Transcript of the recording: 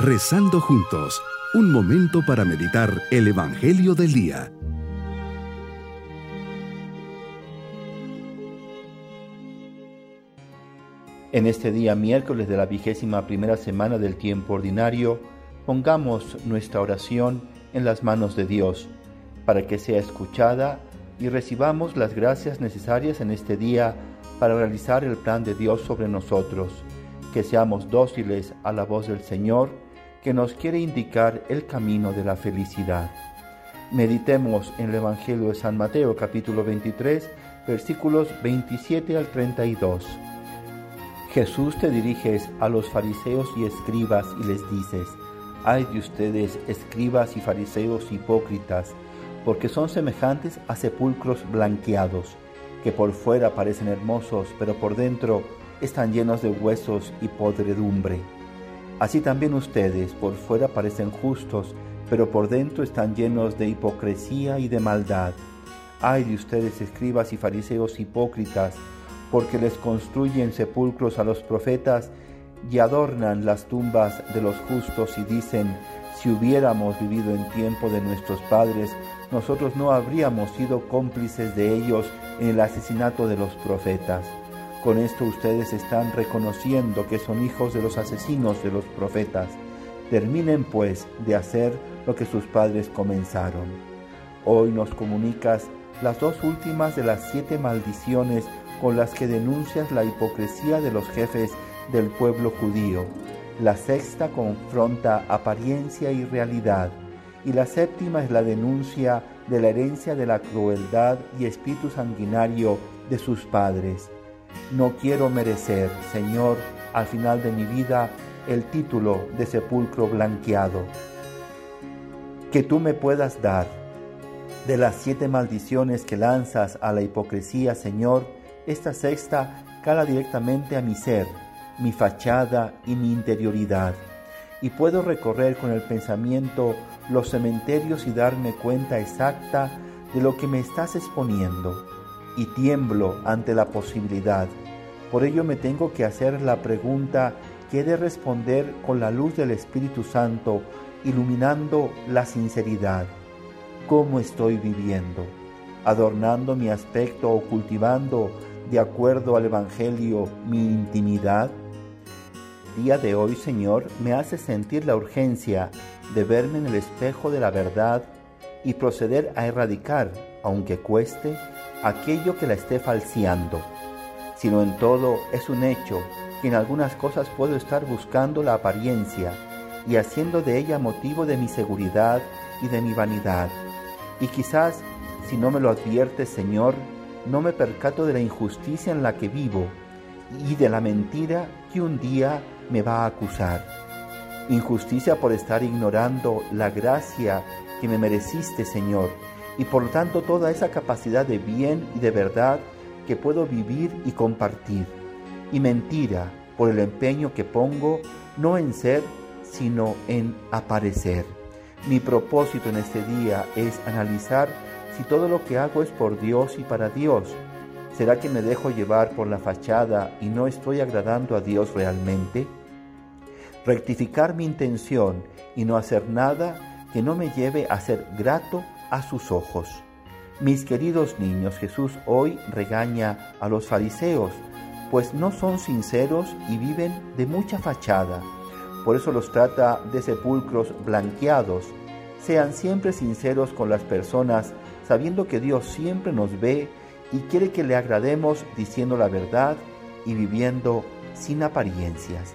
Rezando juntos, un momento para meditar el Evangelio del Día. En este día miércoles de la vigésima primera semana del tiempo ordinario, pongamos nuestra oración en las manos de Dios, para que sea escuchada y recibamos las gracias necesarias en este día para realizar el plan de Dios sobre nosotros, que seamos dóciles a la voz del Señor, que nos quiere indicar el camino de la felicidad. Meditemos en el Evangelio de San Mateo capítulo 23 versículos 27 al 32. Jesús te diriges a los fariseos y escribas y les dices, ay de ustedes, escribas y fariseos hipócritas, porque son semejantes a sepulcros blanqueados, que por fuera parecen hermosos, pero por dentro están llenos de huesos y podredumbre. Así también ustedes por fuera parecen justos, pero por dentro están llenos de hipocresía y de maldad. Ay de ustedes, escribas y fariseos hipócritas, porque les construyen sepulcros a los profetas y adornan las tumbas de los justos y dicen, si hubiéramos vivido en tiempo de nuestros padres, nosotros no habríamos sido cómplices de ellos en el asesinato de los profetas. Con esto ustedes están reconociendo que son hijos de los asesinos de los profetas. Terminen pues de hacer lo que sus padres comenzaron. Hoy nos comunicas las dos últimas de las siete maldiciones con las que denuncias la hipocresía de los jefes del pueblo judío. La sexta confronta apariencia y realidad. Y la séptima es la denuncia de la herencia de la crueldad y espíritu sanguinario de sus padres. No quiero merecer, Señor, al final de mi vida, el título de sepulcro blanqueado. Que tú me puedas dar de las siete maldiciones que lanzas a la hipocresía, Señor, esta sexta cala directamente a mi ser, mi fachada y mi interioridad. Y puedo recorrer con el pensamiento los cementerios y darme cuenta exacta de lo que me estás exponiendo. Y tiemblo ante la posibilidad. Por ello me tengo que hacer la pregunta que he de responder con la luz del Espíritu Santo, iluminando la sinceridad. ¿Cómo estoy viviendo? ¿Adornando mi aspecto o cultivando de acuerdo al Evangelio mi intimidad? Día de hoy, Señor, me hace sentir la urgencia de verme en el espejo de la verdad y proceder a erradicar, aunque cueste, aquello que la esté falseando. Sino en todo es un hecho que en algunas cosas puedo estar buscando la apariencia y haciendo de ella motivo de mi seguridad y de mi vanidad. Y quizás, si no me lo adviertes, Señor, no me percato de la injusticia en la que vivo y de la mentira que un día me va a acusar. Injusticia por estar ignorando la gracia que me mereciste, Señor, y por lo tanto toda esa capacidad de bien y de verdad que puedo vivir y compartir. Y mentira por el empeño que pongo no en ser, sino en aparecer. Mi propósito en este día es analizar si todo lo que hago es por Dios y para Dios? ¿Será que me dejo llevar por la fachada y no estoy agradando a Dios realmente? Rectificar mi intención y no hacer nada que no me lleve a ser grato a sus ojos. Mis queridos niños, Jesús hoy regaña a los fariseos, pues no son sinceros y viven de mucha fachada. Por eso los trata de sepulcros blanqueados. Sean siempre sinceros con las personas sabiendo que Dios siempre nos ve y quiere que le agrademos diciendo la verdad y viviendo sin apariencias.